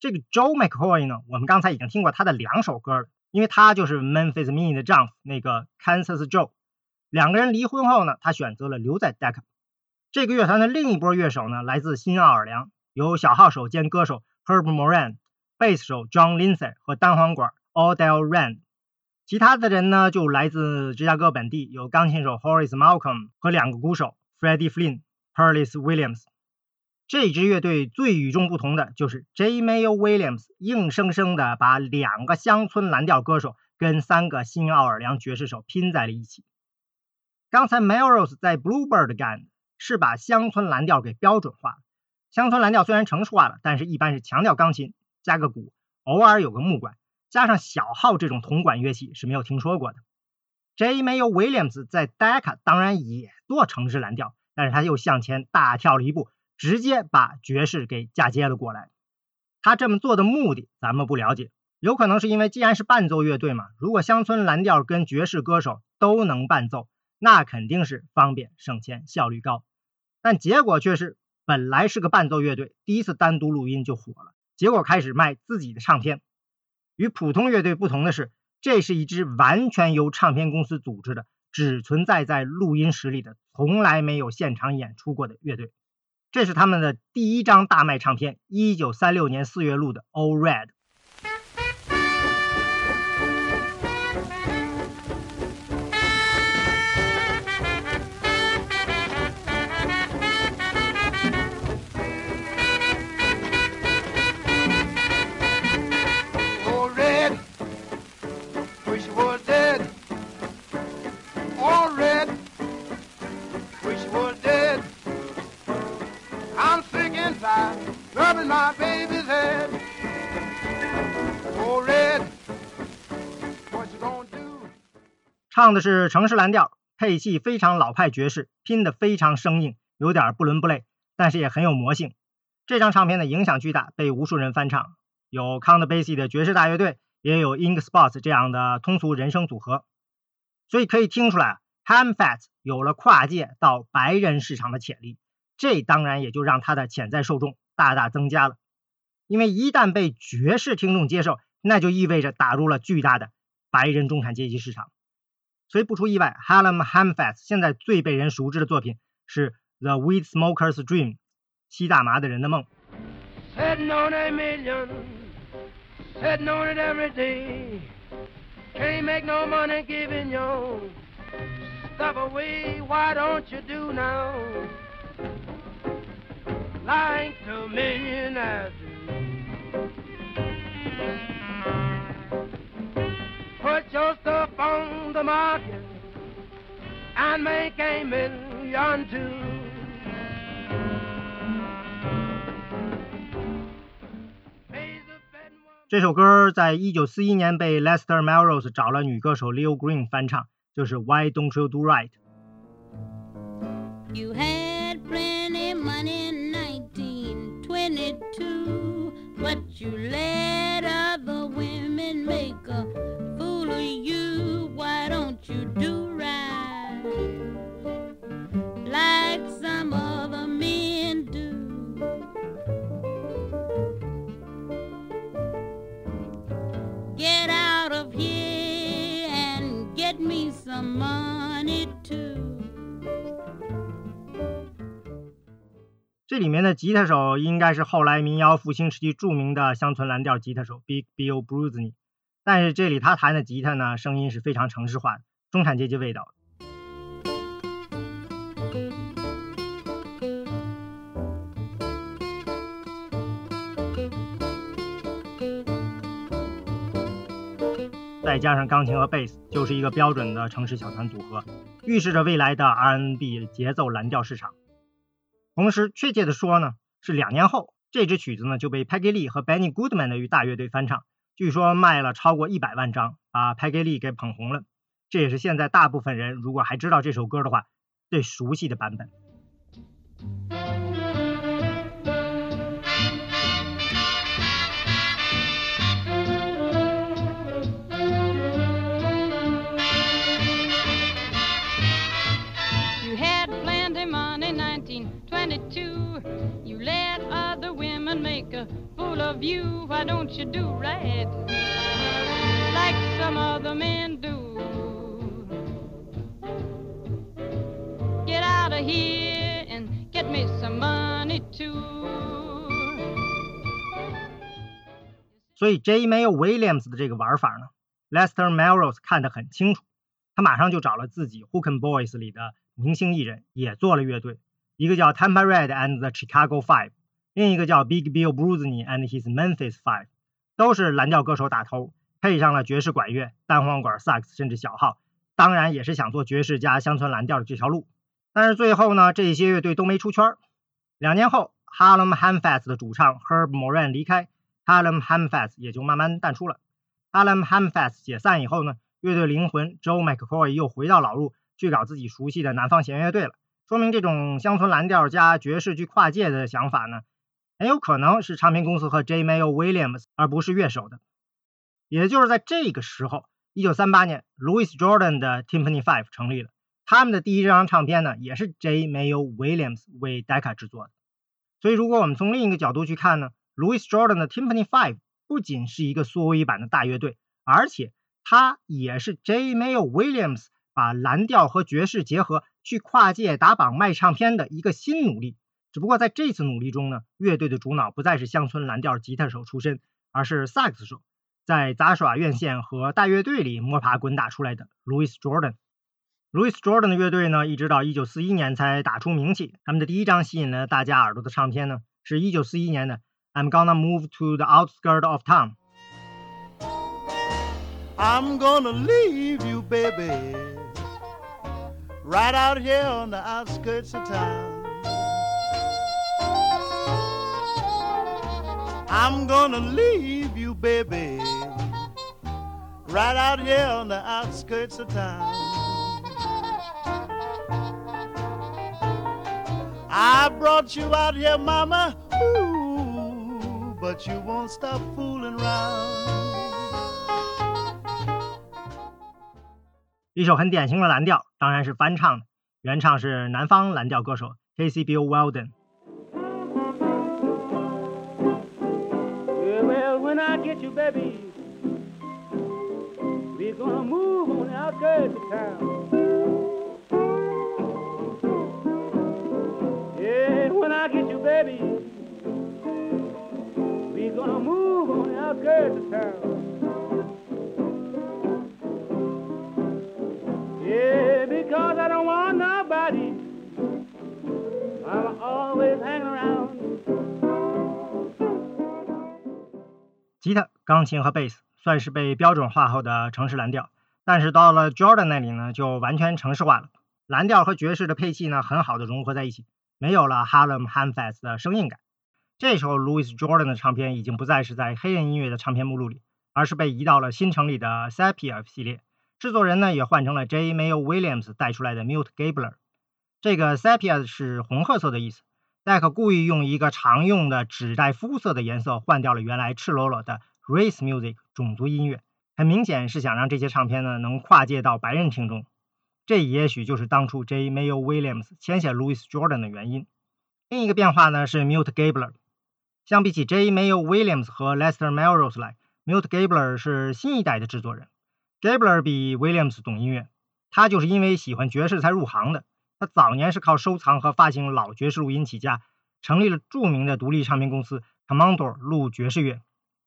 这个 Joe McCoy 呢，我们刚才已经听过他的两首歌了，因为他就是 Memphis Mini 的丈夫那个 Kansas Joe。两个人离婚后呢，他选择了留在 Decca。这个乐团的另一波乐手呢，来自新奥尔良，有小号手兼歌手 Herb Moran，贝斯手 John Lindsay 和单簧管。Odell Rand，其他的人呢就来自芝加哥本地，有钢琴手 Horace Malcolm 和两个鼓手 Freddie Flynn、Perlis Williams。这支乐队最与众不同的就是 J. Mayo Williams 硬生生的把两个乡村蓝调歌手跟三个新奥尔良爵士手拼在了一起。刚才 Melrose 在 Bluebird 干是把乡村蓝调给标准化了。乡村蓝调虽然成熟化了，但是一般是强调钢琴加个鼓，偶尔有个木管。加上小号这种铜管乐器是没有听说过的。J. Mayo Williams 在 Decca 当然也做城市蓝调，但是他又向前大跳了一步，直接把爵士给嫁接了过来。他这么做的目的咱们不了解，有可能是因为既然是伴奏乐队嘛，如果乡村蓝调跟爵士歌手都能伴奏，那肯定是方便省钱效率高。但结果却是，本来是个伴奏乐队，第一次单独录音就火了，结果开始卖自己的唱片。与普通乐队不同的是，这是一支完全由唱片公司组织的，只存在在录音室里的，从来没有现场演出过的乐队。这是他们的第一张大卖唱片，一九三六年四月录的《All Red》。Tired, rubbing my baby's head. Oh, red, what you gonna do? 唱的是城市蓝调，配器非常老派爵士，拼得非常生硬，有点不伦不类，但是也很有魔性。这张唱片的影响巨大，被无数人翻唱，有 Count Basie 的爵士大乐队，也有 Ink Spots 这样的通俗人声组合。所以可以听出来，Ham Fats 有了跨界到白人市场的潜力，这当然也就让他的潜在受众大大增加了。因为一旦被爵士听众接受，那就意味着打入了巨大的白人中产阶级市场。所以不出意外，Hallam Hamfats 现在最被人熟知的作品是《The Weed Smoker's Dream》，吸大麻的人的梦。Sitting on a million, sitting on it every day. Can't make no money giving your stuff away. Why don't you do now? Like the millionaires do. Put your stuff on the market and make a million too. 这首歌在一九四一年被 Lester Melrose 找了女歌手 Leo Green 翻唱，就是 Why Don't You Do Right。 You but you let other women make a fool of you. Why don't you do right like some other men do? Get out of here and get me some money too. 这里面的吉他手应该是后来民谣复兴时期著名的乡村蓝调吉他手 Big Bill b r u z n y 但是这里他弹的吉他呢，声音是非常城市化的，中产阶级味道的。再加上钢琴和贝斯，就是一个标准的城市小团组合，预示着未来的 R&B 节奏蓝调市场。同时，确切的说呢，是两年后，这支曲子呢就被 Peggy 和 Benny Goodman 的大乐队翻唱，据说卖了超过一百万张，把 Peggy 给捧红了。这也是现在大部分人如果还知道这首歌的话，最熟悉的版本。Fool of you. Why don't you do right like some other men do? Get out of here and get me some money too. 所以 J. May Williams 的这个玩法呢，Lester Melrose 看得很清楚，他马上就找了自己 h o o k a n Boys 里的明星艺人，也做了乐队，一个叫 Tampa Red and the Chicago Five，另一个叫 Big Bill Bruisney and his Memphis Five，都是蓝调歌手打头，配上了爵士管乐、单簧管、萨克斯甚至小号，当然也是想做爵士加乡村蓝调的这条路。但是最后呢，这些乐队都没出圈。两年后，Harlem h a m f e s t 的主唱 Herb Moran 离开，Harlem h a m f e s t 也就慢慢淡出了。Harlem Hamfest 解散以后呢，乐队灵魂 Joe McCoy 又回到老路，去搞自己熟悉的南方弦乐队了。说明这种乡村蓝调加爵士去跨界的想法呢，很有可能是唱片公司和 J. Mayo Williams，而不是乐手的。也就是在这个时候，一九三八年，Louis Jordan 的 Timpani Five 成立了。他们的第一张唱片呢，也是 J. Mayo Williams 为 Decca 制作的。所以，如果我们从另一个角度去看呢，Louis Jordan 的 Timpani Five 不仅是一个缩微版的大乐队，而且它也是 J. Mayo Williams 把蓝调和爵士结合，去跨界打榜卖唱片的一个新努力。只不过在这次努力中呢，乐队的主脑不再是乡村蓝调吉他手出身，而是萨克斯手。在杂耍院线和大乐队里摸爬滚打出来的 Louis Jordan。Louis Jordan 的乐队呢，一直到1941年才打出名气。他们的第一张吸引了大家耳朵的唱片呢，是一九四一年的《I'm Gonna Move to the Outskirt of Town》。I'm gonna leave you, baby, right out here on the outskirts of town. I'm gonna leave you, baby, right out here on the outskirts of town. I brought you out here, mama, ooh, but you won't stop fooling around. 一首很典型的蓝调，当然是翻唱的，原唱是南方蓝调歌手 K.C. Bill Weldon。When I get you, baby, we're gonna move on the outskirts of town. Yeah, when I get you, baby, we're gonna move on the outskirts of town. Yeah, because I don't want nobody. I'm always hanging around. 钢琴和贝斯算是被标准化后的城市蓝调，但是到了 Jordan 那里呢，就完全城市化了。蓝调和爵士的配器呢，很好的融合在一起，没有了 Harlem Hamfest 的生硬感。这时候，Louis Jordan 的唱片已经不再是在黑人音乐的唱片目录里，而是被移到了新成立的 Sepia 系列。制作人呢，也换成了 J. Mayo Williams 带出来的 Mute Gabler。这个 Sepia 是红褐色的意思。戴克故意用一个常用的指代肤色的颜色换掉了原来赤裸裸的 race music 种族音乐，很明显是想让这些唱片呢能跨界到白人听众。这也许就是当初 J. Mayo Williams 签下 Louis Jordan 的原因。另一个变化呢是 Milt Gabler。相比起 J. Mayo Williams 和 Lester Melrose 来，Milt Gabler 是新一代的制作人。Gabler 比 Williams 懂音乐，他就是因为喜欢爵士才入行的。他早年是靠收藏和发行老爵士录音起家，成立了著名的独立唱片公司 Commodore 录爵士乐。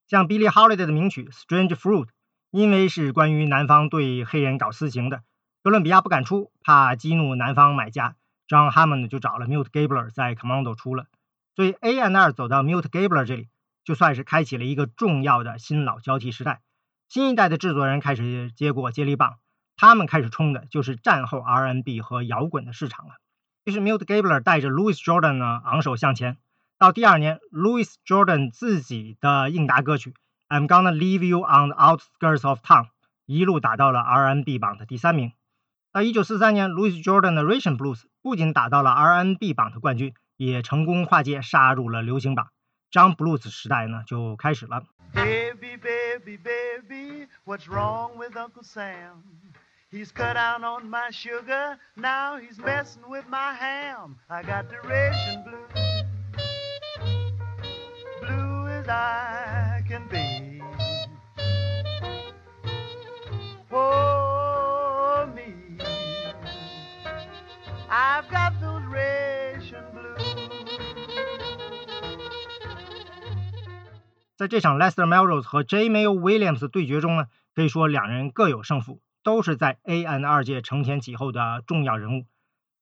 像 Billie Holiday 的名曲《Strange Fruit》，因为是关于南方对黑人搞私刑的，哥伦比亚不敢出，怕激怒南方买家，John Hammond 就找了 Milt Gabler 在 Commando 出了。所以 A and R 走到 Milt Gabler 这里，就算是开启了一个重要的新老交替时代。新一代的制作人开始接过接力棒。他们开始冲的就是战后 R&B 和摇滚的市场了。于是 Milt Gabler 带着 Louis Jordan 呢昂首向前。到第二年，Louis Jordan 自己的应答歌曲《I'm Gonna Leave You on the Outskirts of Town》一路打到了 R&B 榜的第三名。到1943年，Louis Jordan 的《Rhythm Blues》不仅打到了 R&B 榜的冠军，也成功跨界杀入了流行榜。张 Blues 时代呢就开始了。 Baby, baby, baby, what's wrong with Uncle Sam? He's cut out on my sugar, now he's messing with my ham. I got the ration blue, As I can be. For me, I've got those ration blues. 在这场 Lester Melrose 和 J. Mayo Williams 对决中呢，可以说两人各有胜负。都是在 A&R 界承前启后的重要人物。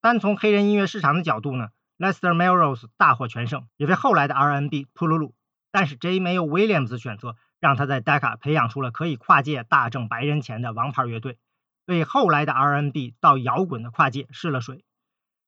单从黑人音乐市场的角度呢，Lester Melrose 大获全胜，也为后来的 R&B 铺了路。但是 J. Mayo Williams 选择让他在 Decca 培养出了可以跨界大挣白人钱的王牌乐队，为后来的 R&B 到摇滚的跨界试了水。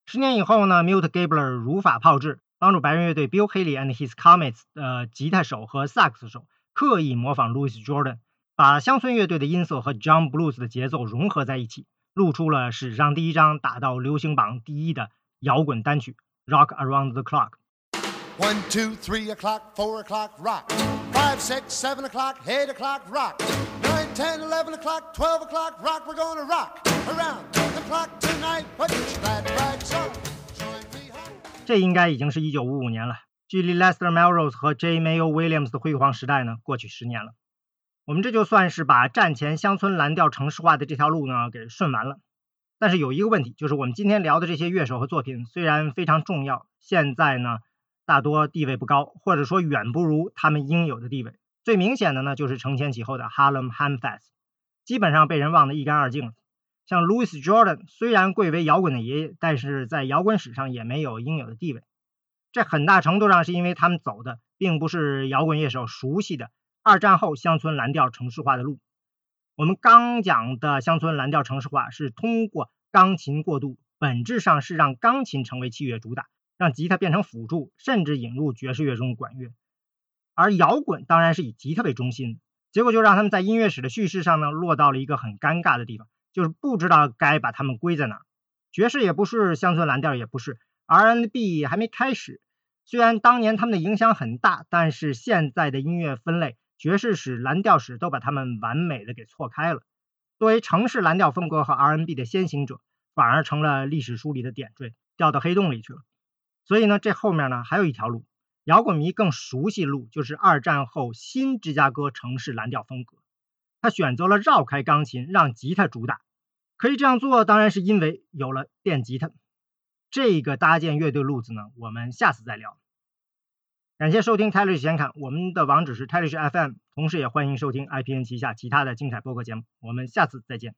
十年以后呢，Milt Gabler 如法炮制，帮助白人乐队 Bill Haley and His Comets 的吉他手和萨克斯手刻意模仿 Louis Jordan。把乡村乐队的音色和 John Blues 的节奏融合在一起，录出了史上第一张打到流行榜第一的摇滚单曲《Rock Around the Clock》。One, two, three o'clock, four o'clock, rock. Five, six, seven o'clock, eight o'clock, rock. Nine, ten, eleven o'clock, twelve o'clock, rock. We're gonna rock around the clock tonight. Put your glad rags on. Join me home. 这应该已经是一九五五年了，距离 Lester Melrose 和 J. Mayo Williams 的辉煌时代呢，过去十年了。我们这就算是把战前乡村蓝调城市化的这条路呢给顺完了。但是有一个问题，就是我们今天聊的这些乐手和作品虽然非常重要，现在呢大多地位不高，或者说远不如他们应有的地位。最明显的呢就是承前启后的 Harlem Hamfest，基本上被人忘得一干二净了。像 Louis Jordan 虽然贵为摇滚的爷爷，但是在摇滚史上也没有应有的地位。这很大程度上是因为他们走的并不是摇滚乐手熟悉的二战后乡村蓝调城市化的路。我们刚讲的乡村蓝调城市化是通过钢琴过渡，本质上是让钢琴成为器乐主打，让吉他变成辅助，甚至引入爵士乐中的管乐。而摇滚当然是以吉他为中心，结果就让他们在音乐史的叙事上呢落到了一个很尴尬的地方，就是不知道该把他们归在哪。爵士也不是，乡村蓝调也不是，R&B 还没开始。虽然当年他们的影响很大，但是现在的音乐分类，爵士史、蓝调史都把他们完美的给错开了。作为城市蓝调风格和 R&B 的先行者，反而成了历史书里的点缀，掉到黑洞里去了。所以呢，这后面呢还有一条路，摇滚迷更熟悉路，就是二战后新芝加哥城市蓝调风格。他选择了绕开钢琴，让吉他主打。可以这样做，当然是因为有了电吉他。这个搭建乐队路子呢，我们下次再聊。感谢收听泰勒显侃，我们的网址是泰勒 FM，同时也欢迎收听 IPN 旗下其他的精彩播客节目。我们下次再见。